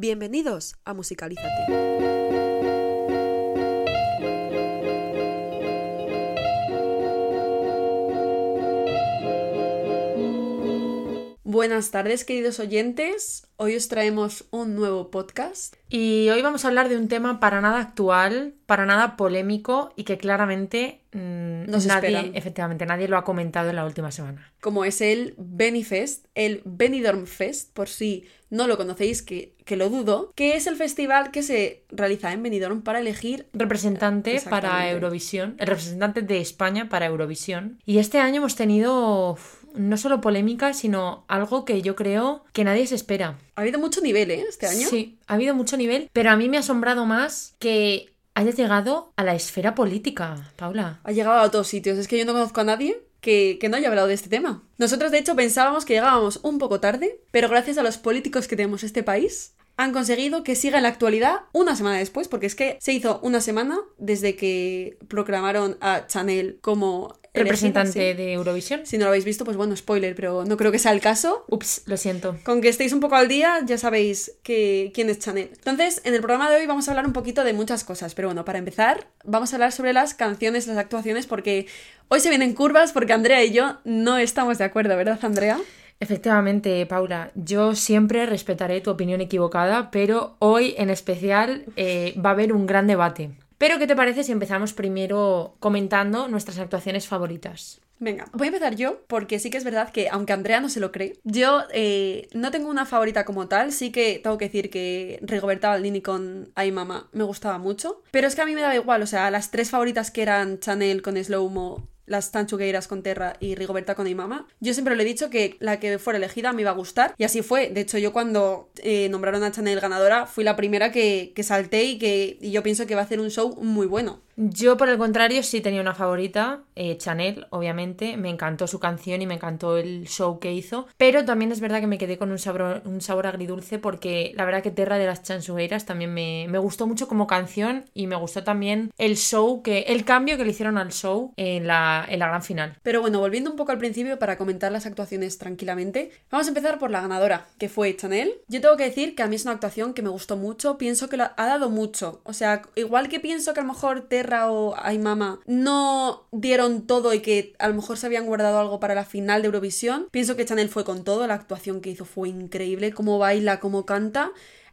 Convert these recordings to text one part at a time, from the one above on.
Bienvenidos a Musicalízate. Buenas tardes, queridos oyentes. Hoy os traemos un nuevo podcast. Y hoy vamos a hablar de un tema para nada actual, para nada polémico y que claramente mm, Nos nadie, esperan. efectivamente, nadie lo ha comentado en la última semana. Como es el Benifest, el Benidorm Fest, por si no lo conocéis, que, que lo dudo, que es el festival que se realiza en Benidorm para elegir Representante para. Eurovisión, el representante de España para Eurovisión. Y este año hemos tenido uf, no solo polémica, sino algo que yo creo que nadie se espera. Ha habido mucho nivel, ¿eh? Este año. Sí, ha habido mucho nivel, pero a mí me ha asombrado más que hayas llegado a la esfera política, Paula. Ha llegado a todos sitios. Es que yo no conozco a nadie que, que no haya hablado de este tema. Nosotros, de hecho, pensábamos que llegábamos un poco tarde, pero gracias a los políticos que tenemos en este país, han conseguido que siga en la actualidad una semana después, porque es que se hizo una semana desde que proclamaron a Chanel como Representante sí. de Eurovisión. Si no lo habéis visto, pues bueno, spoiler, pero no creo que sea el caso. Ups, lo siento. Con que estéis un poco al día, ya sabéis que, quién es Chanel. Entonces, en el programa de hoy vamos a hablar un poquito de muchas cosas, pero bueno, para empezar, vamos a hablar sobre las canciones, las actuaciones, porque hoy se vienen curvas, porque Andrea y yo no estamos de acuerdo, ¿verdad, Andrea? Efectivamente, Paula, yo siempre respetaré tu opinión equivocada, pero hoy en especial eh, va a haber un gran debate. Pero, ¿qué te parece si empezamos primero comentando nuestras actuaciones favoritas? Venga, voy a empezar yo, porque sí que es verdad que, aunque Andrea no se lo cree, yo eh, no tengo una favorita como tal, sí que tengo que decir que Rigoberta Baldini con Ay Mama me gustaba mucho, pero es que a mí me daba igual, o sea, las tres favoritas que eran Chanel con Slow Mo, las Tanchugueiras con Terra y Rigoberta con Ay Mama, yo siempre le he dicho que la que fuera elegida me iba a gustar, y así fue, de hecho yo cuando eh, nombraron a Chanel ganadora, fui la primera que, que salté y que y yo pienso que va a hacer un show muy bueno. Yo, por el contrario, sí tenía una favorita, eh, Chanel, obviamente. Me encantó su canción y me encantó el show que hizo. Pero también es verdad que me quedé con un sabor, un sabor agridulce porque la verdad que Terra de las Chansugueiras también me, me gustó mucho como canción y me gustó también el show, que el cambio que le hicieron al show en la, en la gran final. Pero bueno, volviendo un poco al principio para comentar las actuaciones tranquilamente, vamos a empezar por la ganadora, que fue Chanel. Yo tengo que decir que a mí es una actuación que me gustó mucho, pienso que ha dado mucho. O sea, igual que pienso que a lo mejor Terra o Ay Mama no dieron todo y que a lo mejor se habían guardado algo para la final de Eurovisión, pienso que Chanel fue con todo, la actuación que hizo fue increíble, cómo baila, cómo canta.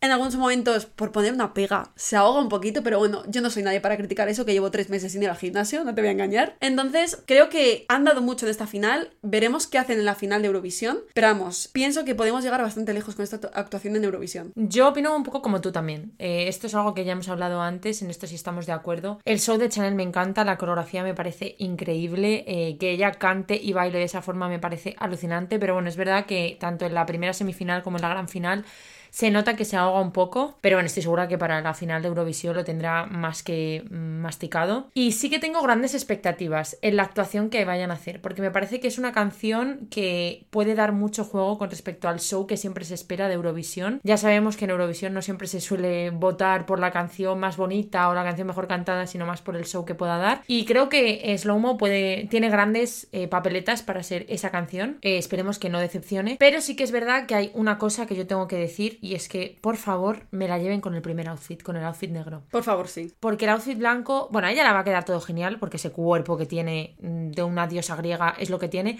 En algunos momentos, por poner una pega, se ahoga un poquito, pero bueno, yo no soy nadie para criticar eso, que llevo tres meses sin ir al gimnasio, no te voy a engañar. Entonces, creo que han dado mucho en esta final, veremos qué hacen en la final de Eurovisión, pero vamos, pienso que podemos llegar bastante lejos con esta actuación en Eurovisión. Yo opino un poco como tú también. Eh, esto es algo que ya hemos hablado antes, en esto sí estamos de acuerdo. El show de Chanel me encanta, la coreografía me parece increíble, eh, que ella cante y baile de esa forma me parece alucinante, pero bueno, es verdad que tanto en la primera semifinal como en la gran final se nota que se ahoga un poco, pero bueno, estoy segura que para la final de Eurovisión lo tendrá más que masticado. Y sí que tengo grandes expectativas en la actuación que vayan a hacer, porque me parece que es una canción que puede dar mucho juego con respecto al show que siempre se espera de Eurovisión. Ya sabemos que en Eurovisión no siempre se suele votar por la canción más bonita o la canción mejor cantada, sino más por el show que pueda dar. Y creo que Slowmo puede, tiene grandes eh, papeletas para ser esa canción. Eh, esperemos que no decepcione. Pero sí que es verdad que hay una cosa que yo tengo que decir y es que, por favor, me la lleven con el primer outfit, con el outfit negro. Por favor, sí. Porque el outfit blanco, bueno, a ella la va a quedar todo genial, porque ese cuerpo que tiene mm, de una diosa griega es lo que tiene.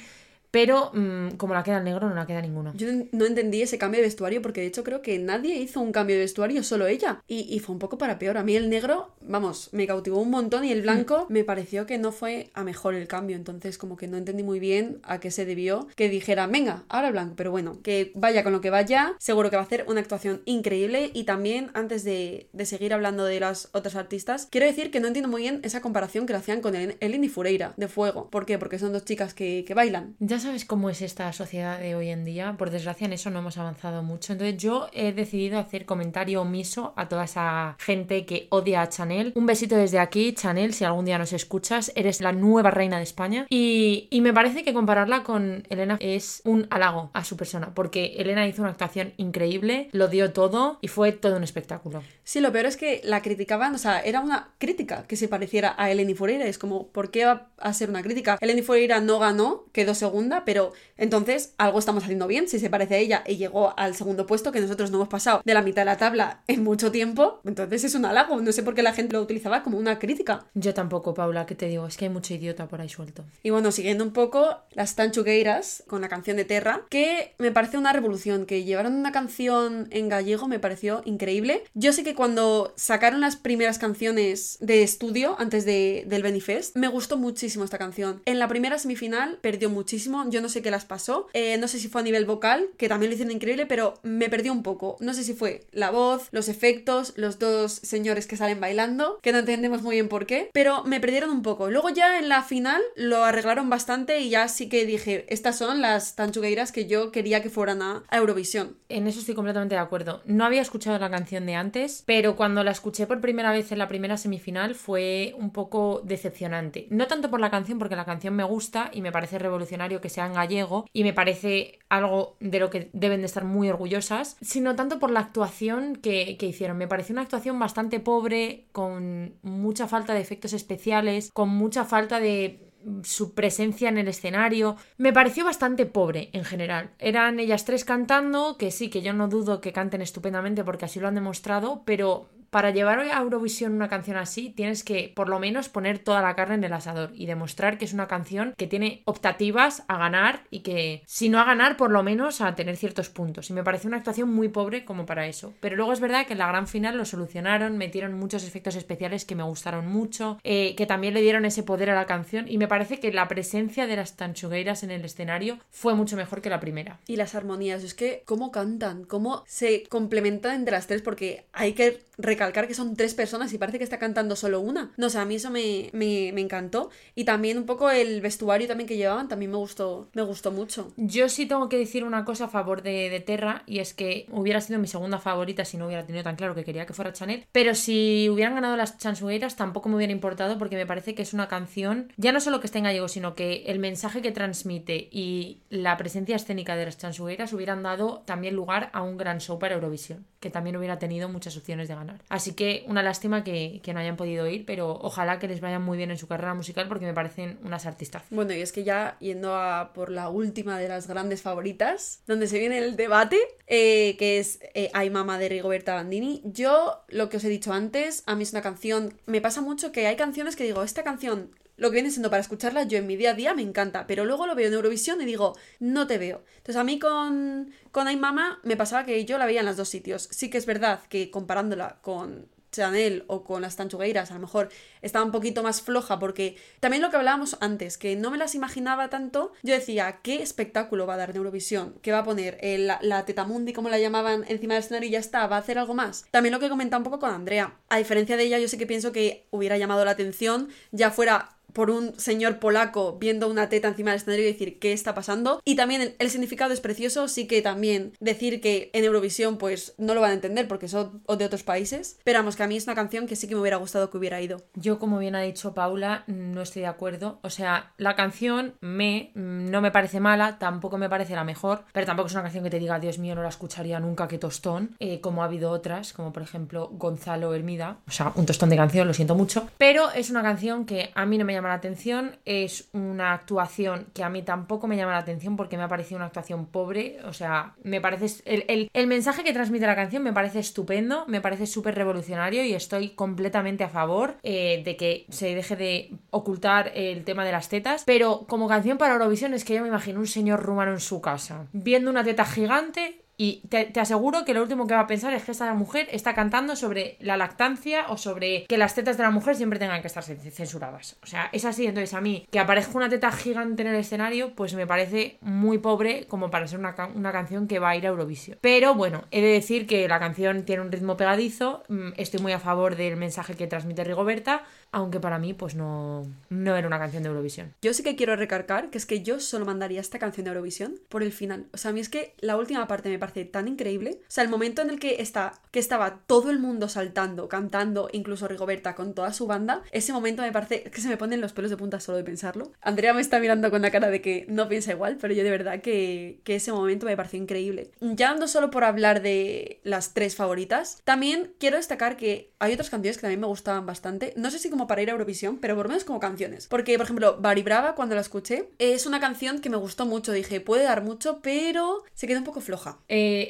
Pero mm, como la queda el negro, no la queda ninguno. Yo no entendí ese cambio de vestuario porque de hecho creo que nadie hizo un cambio de vestuario, solo ella. Y, y fue un poco para peor. A mí el negro, vamos, me cautivó un montón y el blanco me pareció que no fue a mejor el cambio. Entonces como que no entendí muy bien a qué se debió que dijera, venga, ahora el blanco. Pero bueno, que vaya con lo que vaya, seguro que va a hacer una actuación increíble. Y también, antes de, de seguir hablando de las otras artistas, quiero decir que no entiendo muy bien esa comparación que le hacían con el- Eleni Fureira de Fuego. ¿Por qué? Porque son dos chicas que, que bailan. Ya sabes cómo es esta sociedad de hoy en día. Por desgracia, en eso no hemos avanzado mucho. Entonces, yo he decidido hacer comentario omiso a toda esa gente que odia a Chanel. Un besito desde aquí, Chanel, si algún día nos escuchas, eres la nueva reina de España. Y, me parece que compararla con Elena es un halago a su persona, porque Elena hizo una actuación increíble, lo dio todo y fue todo un espectáculo. Sí, lo peor es que la criticaban, o sea, era una crítica que se pareciera a Eleni Fureira. Es como, ¿por qué va a ser una crítica? Eleni Fureira no ganó, quedó segunda segunda, pero entonces algo estamos haciendo bien. Si se parece a ella y llegó al segundo puesto, que nosotros no hemos pasado de la mitad de la tabla en mucho tiempo, entonces es un halago. No sé por qué la gente lo utilizaba como una crítica. Yo tampoco, Paula, ¿qué te digo? Es que hay mucho idiota por ahí suelto. Y bueno, siguiendo un poco, las Tanchugueiras con la canción de Terra, que me parece una revolución, que llevaron una canción en gallego me pareció increíble. Yo sé que cuando sacaron las primeras canciones de estudio antes de, del Benifest, me gustó muchísimo esta canción. En la primera semifinal perdió muchísimo, yo no sé qué las pasó, eh, no sé si fue a nivel vocal, que también lo hicieron increíble, pero me perdió un poco. No sé si fue la voz, los efectos, los dos señores que salen bailando, que no entendemos muy bien por qué, pero me perdieron un poco. Luego ya en la final lo arreglaron bastante y ya sí que dije, estas son las tanchugueiras que yo quería que fueran a, a Eurovisión. En eso estoy completamente de acuerdo. No había escuchado la canción de antes, pero cuando la escuché por primera vez en la primera semifinal fue un poco decepcionante. No tanto por la canción, porque la canción me gusta y me parece revolucionario que sea en gallego y me parece algo de lo que deben de estar muy orgullosas, sino tanto por la actuación que, que hicieron. Me pareció una actuación bastante pobre, con mucha falta de efectos especiales, con mucha falta de su presencia en el escenario. Me pareció bastante pobre en general. Eran ellas tres cantando, que sí, que yo no dudo que canten estupendamente porque así lo han demostrado, pero para llevar a Eurovisión una canción así, tienes que por lo menos poner toda la carne en el asador y demostrar que es una canción que tiene optativas a ganar y que, si no a ganar, por lo menos a tener ciertos puntos. Y me parece una actuación muy pobre como para eso. Pero luego es verdad que en la gran final lo solucionaron, metieron muchos efectos especiales que me gustaron mucho, eh, que también le dieron ese poder a la canción y me parece que la presencia de las tanchugueiras en el escenario fue mucho mejor que la primera. Y las armonías, es que cómo cantan, cómo se complementan entre las tres, porque hay que recalcar que son tres personas y parece que está cantando solo una. No sé, a mí eso me, me, encantó. Y también un poco el vestuario también que llevaban también me gustó, me gustó mucho. Yo sí tengo que decir una cosa a favor de, de Terra y es que hubiera sido mi segunda favorita si no hubiera tenido tan claro que quería que fuera Chanel. Pero si hubieran ganado las chansugueiras tampoco me hubiera importado porque me parece que es una canción, ya no solo que esté en gallego, sino que el mensaje que transmite y la presencia escénica de las chansugueiras hubieran dado también lugar a un gran show para Eurovisión, que también hubiera tenido muchas opciones de ganar. Así que una lástima que, que, no hayan podido ir, pero ojalá que les vaya muy bien en su carrera musical porque me parecen unas artistas. Bueno, y es que ya yendo a por la última de las grandes favoritas, donde se viene el debate, eh, que es eh, Mama de Rigoberta Bandini, yo lo que os he dicho antes, a mí es una canción, me pasa mucho que hay canciones que digo, esta canción lo que viene siendo para escucharla, yo en mi día a día me encanta, pero luego lo veo en Eurovisión y digo, no te veo. Entonces a mí con, con Ay Mama me pasaba que yo la veía en los dos sitios. Sí que es verdad que comparándola con Chanel o con las Tanchugueiras a lo mejor estaba un poquito más floja porque también lo que hablábamos antes, que no me las imaginaba tanto, yo decía, ¿qué espectáculo va a dar Eurovisión? ¿Qué va a poner? El, la, la tetamundi, como la llamaban, encima del escenario y ya está, ¿va a hacer algo más? También lo que comentaba un poco con Andrea, a diferencia de ella, yo sé que pienso que hubiera llamado la atención, ya fuera por un señor polaco viendo una teta encima del escenario y decir qué está pasando. Y también el, significado es precioso, sí que también decir que en Eurovisión pues no lo van a entender porque son de otros países. Pero vamos, que a mí es una canción que sí que me hubiera gustado que hubiera ido. Yo, como bien ha dicho Paula, no estoy de acuerdo. O sea, la canción me no me parece mala, tampoco me parece la mejor, pero tampoco es una canción que te diga, Dios mío, no la escucharía nunca, qué tostón, eh, como ha habido otras, como por ejemplo Gonzalo Hermida. O sea, un tostón de canción, lo siento mucho. Pero es una canción que a mí no me llama la atención, es una actuación que a mí tampoco me llama la atención porque me ha parecido una actuación pobre, o sea, me parece el, el, el mensaje que transmite la canción me parece estupendo, me parece súper revolucionario y estoy completamente a favor eh, de que se deje de ocultar el tema de las tetas, pero como canción para Eurovisión es que yo me imagino un señor rumano en su casa, viendo una teta gigante y te, te, aseguro que lo último que va a pensar es que esta mujer está cantando sobre la lactancia o sobre que las tetas de la mujer siempre tengan que estar censuradas. O sea, es así. Entonces, a mí, que aparezca una teta gigante en el escenario, pues me parece muy pobre como para ser una, una canción que va a ir a Eurovisión. Pero bueno, he de decir que la canción tiene un ritmo pegadizo. Estoy muy a favor del mensaje que transmite Rigoberta aunque para mí pues no, no era una canción de Eurovisión. Yo sí que quiero recargar que es que yo solo mandaría esta canción de Eurovisión por el final. O sea, a mí es que la última parte me parece tan increíble. O sea, el momento en el que, está, que estaba todo el mundo saltando, cantando, incluso Rigoberta con toda su banda, ese momento me parece que se me ponen los pelos de punta solo de pensarlo. Andrea me está mirando con la cara de que no piensa igual, pero yo de verdad que, que ese momento me pareció increíble. Ya no solo por hablar de las tres favoritas, también quiero destacar que hay otras canciones que también me gustaban bastante. No sé si como para ir a Eurovisión, pero por lo menos como canciones. Porque, por ejemplo, Bari Brava, cuando la escuché, es una canción que me gustó mucho. Dije, puede dar mucho, pero se queda un poco floja.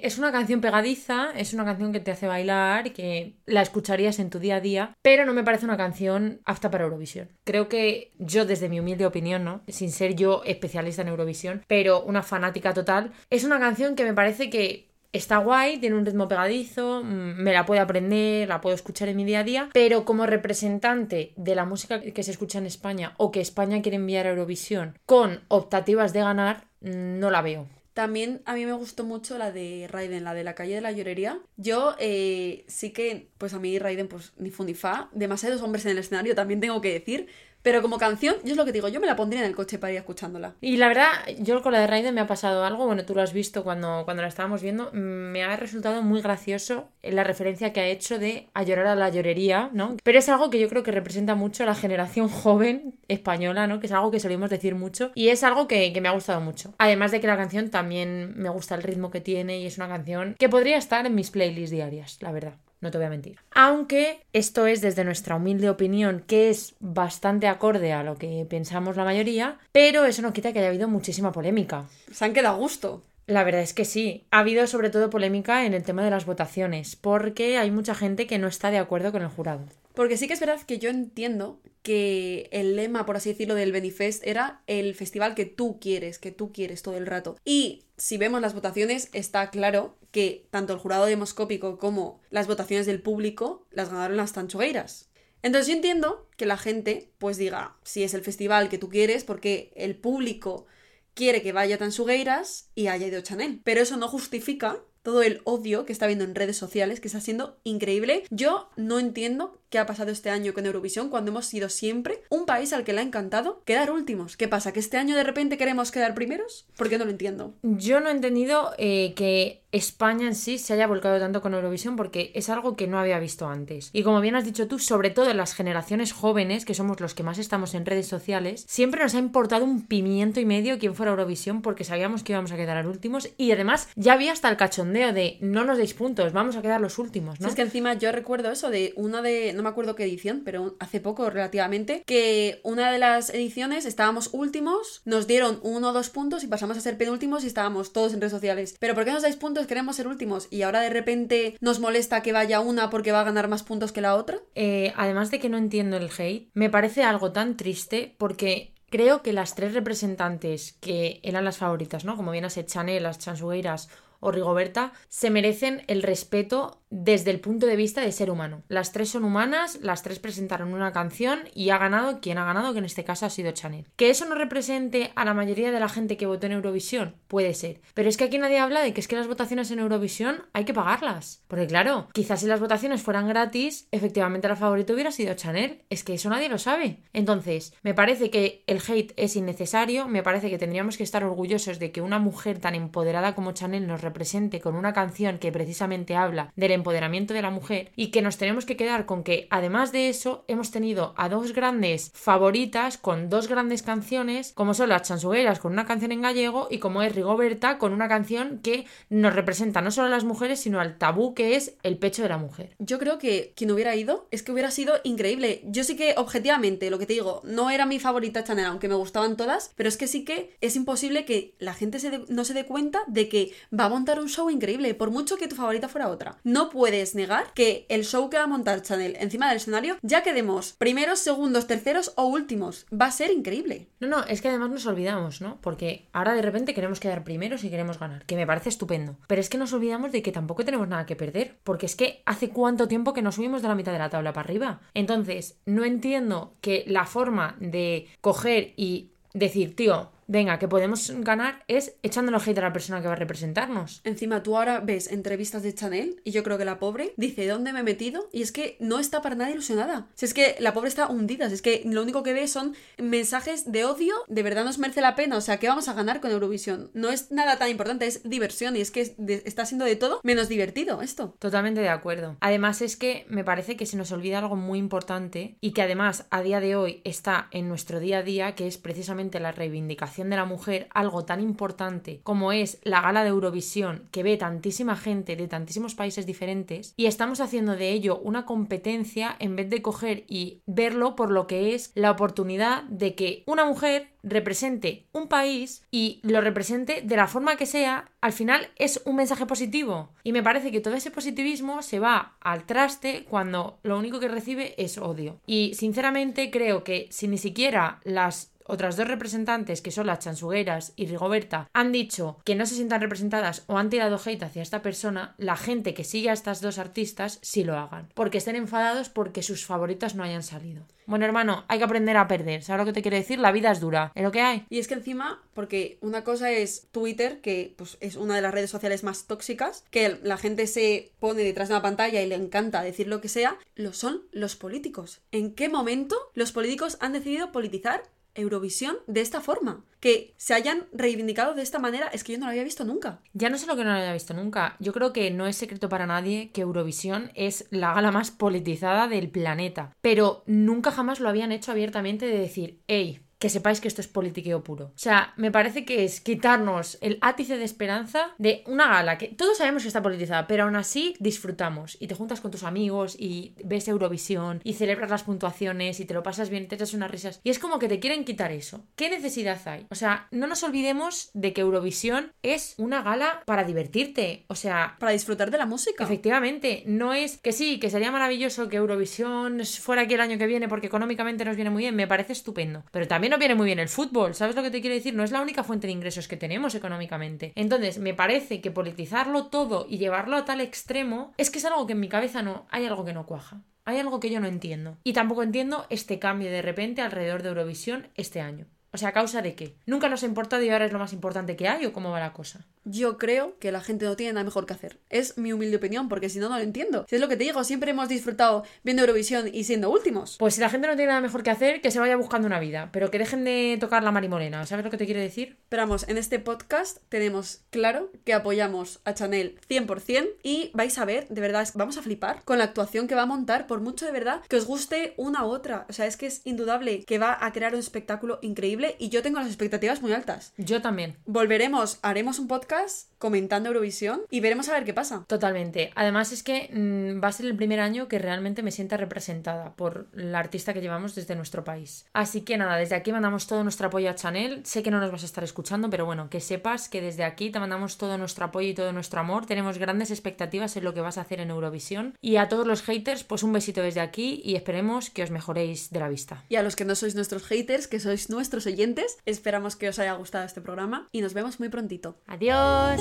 Es una canción pegadiza, es una canción que te hace bailar, que la escucharías en tu día a día, pero no me parece una canción apta para Eurovisión. Creo que yo, desde mi humilde opinión, ¿no? Sin ser yo especialista en Eurovisión, pero una fanática total, es una canción que me parece que Está guay, tiene un ritmo pegadizo, mm, me la puedo aprender, la puedo escuchar en mi día a día, pero como representante de la música que se escucha en España o que España quiere enviar a Eurovisión con optativas de ganar, mm, no la veo. También a mí me gustó mucho la de Raiden, la de la calle de la llorería. Yo eh, sí que, pues a mí Raiden, pues ni fundifa. Demasiados hombres en el escenario, también tengo que decir. Pero como canción, yo es lo que digo, yo me la pondría en el coche para ir escuchándola. Y la verdad, yo con la de Raiden me ha pasado algo, bueno, tú lo has visto cuando, cuando la estábamos viendo, me ha resultado muy gracioso la referencia que ha hecho de a llorar a la llorería, ¿no? Pero es algo que yo creo que representa mucho a la generación joven española, ¿no? Que es algo que solemos decir mucho y es algo que, que me ha gustado mucho. Además de que la canción también me gusta el ritmo que tiene y es una canción que podría estar en mis playlists diarias, la verdad no te voy a mentir. Aunque esto es desde nuestra humilde opinión, que es bastante acorde a lo que pensamos la mayoría, pero eso no quita que haya habido muchísima polémica. Se han quedado a gusto. La verdad es que sí. Ha habido sobre todo polémica en el tema de las votaciones, porque hay mucha gente que no está de acuerdo con el jurado. Porque sí que es verdad que yo entiendo que el lema, por así decirlo, del Benifest era el festival que tú quieres, que tú quieres todo el rato. Y si vemos las votaciones, está claro que tanto el jurado demoscópico como las votaciones del público las ganaron las tanchogueiras. Entonces yo entiendo que la gente pues diga, si es el festival que tú quieres, porque el público quiere que vaya Tansugueiras y haya ido Chanel. Pero eso no justifica todo el odio que está viendo en redes sociales, que está siendo increíble. Yo no entiendo qué ha pasado este año con Eurovisión cuando hemos sido siempre un país al que le ha encantado quedar últimos. ¿Qué pasa? ¿Que este año de repente queremos quedar primeros? ¿Por qué no lo entiendo? Yo no he entendido eh, que España en sí se haya volcado tanto con Eurovisión porque es algo que no había visto antes. Y como bien has dicho tú, sobre todo en las generaciones jóvenes, que somos los que más estamos en redes sociales, siempre nos ha importado un pimiento y medio quién fuera Eurovisión porque sabíamos que íbamos a quedar últimos y además ya había hasta el cachondeo de no nos deis puntos, vamos a quedar los últimos, ¿no? es que encima yo recuerdo eso de una de, no me acuerdo qué edición, pero hace poco relativamente, que una de las ediciones estábamos últimos, nos dieron uno o dos puntos y pasamos a ser penúltimos y estábamos todos en redes sociales. Pero ¿por qué nos dais puntos? queremos ser últimos y ahora de repente nos molesta que vaya una porque va a ganar más puntos que la otra. Eh, además de que no entiendo el hate, me parece algo tan triste porque creo que las tres representantes que eran las favoritas, ¿no? Como bien has Chanel, las Chansugueiras o Rigoberta, se merecen el respeto desde el punto de vista de ser humano. Las tres son humanas, las tres presentaron una canción y ha ganado quien ha ganado, que en este caso ha sido Chanel. Que eso no represente a la mayoría de la gente que votó en Eurovisión, puede ser. Pero es que aquí nadie habla de que es que las votaciones en Eurovisión hay que pagarlas. Porque claro, quizás si las votaciones fueran gratis, efectivamente la favorita hubiera sido Chanel. Es que eso nadie lo sabe. Entonces, me parece que el hate es innecesario, me parece que tendríamos que estar orgullosos de que una mujer tan empoderada como Chanel nos represente con una canción que precisamente habla del empoderamiento de la mujer y que nos tenemos que quedar con que además de eso hemos tenido a dos grandes favoritas con dos grandes canciones como son las chansugueras con una canción en gallego y como es Rigoberta con una canción que nos representa no solo a las mujeres sino al tabú que es el pecho de la mujer. Yo creo que quien hubiera ido es que hubiera sido increíble. Yo sí que objetivamente lo que te digo no era mi favorita Chanel aunque me gustaban todas pero es que sí que es imposible que la gente no se dé cuenta de que va a montar un show increíble por mucho que tu favorita fuera otra. No puedes negar que el show que va a montar Chanel encima del escenario, ya quedemos primeros, segundos, terceros o últimos. Va a ser increíble. No, no, es que además nos olvidamos, ¿no? Porque ahora de repente queremos quedar primeros y queremos ganar, que me parece estupendo. Pero es que nos olvidamos de que tampoco tenemos nada que perder, porque es que hace cuánto tiempo que nos subimos de la mitad de la tabla para arriba. Entonces, no entiendo que la forma de coger y decir, tío, venga, que podemos ganar es echándole hate a la persona que va a representarnos. Encima tú ahora ves entrevistas de Chanel y yo creo que la pobre dice ¿dónde me he metido? Y es que no está para nada ilusionada. Si es que la pobre está hundida, si es que lo único que ve son mensajes de odio, de verdad nos merece la pena, o sea, ¿qué vamos a ganar con Eurovisión? No es nada tan importante, es diversión y es que está siendo de todo menos divertido esto. Totalmente de acuerdo. Además es que me parece que se nos olvida algo muy importante y que además a día de hoy está en nuestro día a día, que es precisamente la reivindicación de la mujer, algo tan importante como es la gala de Eurovisión que ve tantísima gente de tantísimos países diferentes y estamos haciendo de ello una competencia en vez de coger y verlo por lo que es la oportunidad de que una mujer represente un país y lo represente de la forma que sea, al final es un mensaje positivo. Y me parece que todo ese positivismo se va al traste cuando lo único que recibe es odio. Y sinceramente creo que si ni siquiera las otras dos representantes, que son las Chansugueras y Rigoberta, han dicho que no se sientan representadas o han tirado hate hacia esta persona, la gente que sigue a estas dos artistas sí lo hagan. Porque estén enfadados porque sus favoritas no hayan salido. Bueno, hermano, hay que aprender a perder. ¿Sabes lo que te quiero decir? La vida es dura. Es lo que hay. Y es que encima, porque una cosa es Twitter, que pues, es una de las redes sociales más tóxicas, que la gente se pone detrás de una pantalla y le encanta decir lo que sea, lo son los políticos. ¿En qué momento los políticos han decidido politizar Eurovisión de esta forma. Que se hayan reivindicado de esta manera es que yo no lo había visto nunca. Ya no sé lo que no lo había visto nunca. Yo creo que no es secreto para nadie que Eurovisión es la gala más politizada del planeta. Pero nunca jamás lo habían hecho abiertamente de decir, hey, que sepáis que esto es politiqueo puro. O sea, me parece que es quitarnos el átice de esperanza de una gala que todos sabemos que está politizada, pero aún así disfrutamos y te juntas con tus amigos y ves Eurovisión y celebras las puntuaciones y te lo pasas bien, te echas unas risas. Y es como que te quieren quitar eso. ¿Qué necesidad hay? O sea, no nos olvidemos de que Eurovisión es una gala para divertirte. O sea, para disfrutar de la música. Efectivamente, no es que sí, que sería maravilloso que Eurovisión fuera aquí el año que viene porque económicamente nos viene muy bien, me parece estupendo. Pero también no viene muy bien el fútbol, ¿sabes lo que te quiero decir? No es la única fuente de ingresos que tenemos económicamente. Entonces, me parece que politizarlo todo y llevarlo a tal extremo es que es algo que en mi cabeza no, hay algo que no cuaja. Hay algo que yo no entiendo. Y tampoco entiendo este cambio de repente alrededor de Eurovisión este año. O sea, ¿a causa de qué? ¿Nunca nos ha importado y ahora es lo más importante que hay o cómo va la cosa? Yo creo que la gente no tiene nada mejor que hacer. Es mi humilde opinión, porque si no, no lo entiendo. Si es lo que te digo, siempre hemos disfrutado viendo Eurovisión y siendo últimos. Pues si la gente no tiene nada mejor que hacer, que se vaya buscando una vida, pero que dejen de tocar la marimorena. ¿Sabes lo que te quiero decir? Pero vamos, en este podcast tenemos claro que apoyamos a Chanel 100% y vais a ver, de verdad, vamos a flipar con la actuación que va a montar, por mucho de verdad que os guste una u otra. O sea, es que es indudable que va a crear un espectáculo increíble y yo tengo las expectativas muy altas. Yo también. Volveremos, haremos un podcast comentando Eurovisión y veremos a ver qué pasa. Totalmente. Además es que mm, va a ser el primer año que realmente me sienta representada por la artista que llevamos desde nuestro país. Así que nada, desde aquí mandamos todo nuestro apoyo a Chanel. Sé que no nos vas a estar escuchando, pero bueno, que sepas que desde aquí te mandamos todo nuestro apoyo y todo nuestro amor. Tenemos grandes expectativas en lo que vas a hacer en Eurovisión. Y a todos los haters, pues un besito desde aquí y esperemos que os mejoréis de la vista. Y a los que no sois nuestros haters, que sois nuestros oyentes, esperamos que os haya gustado este programa y nos vemos muy prontito. Adiós.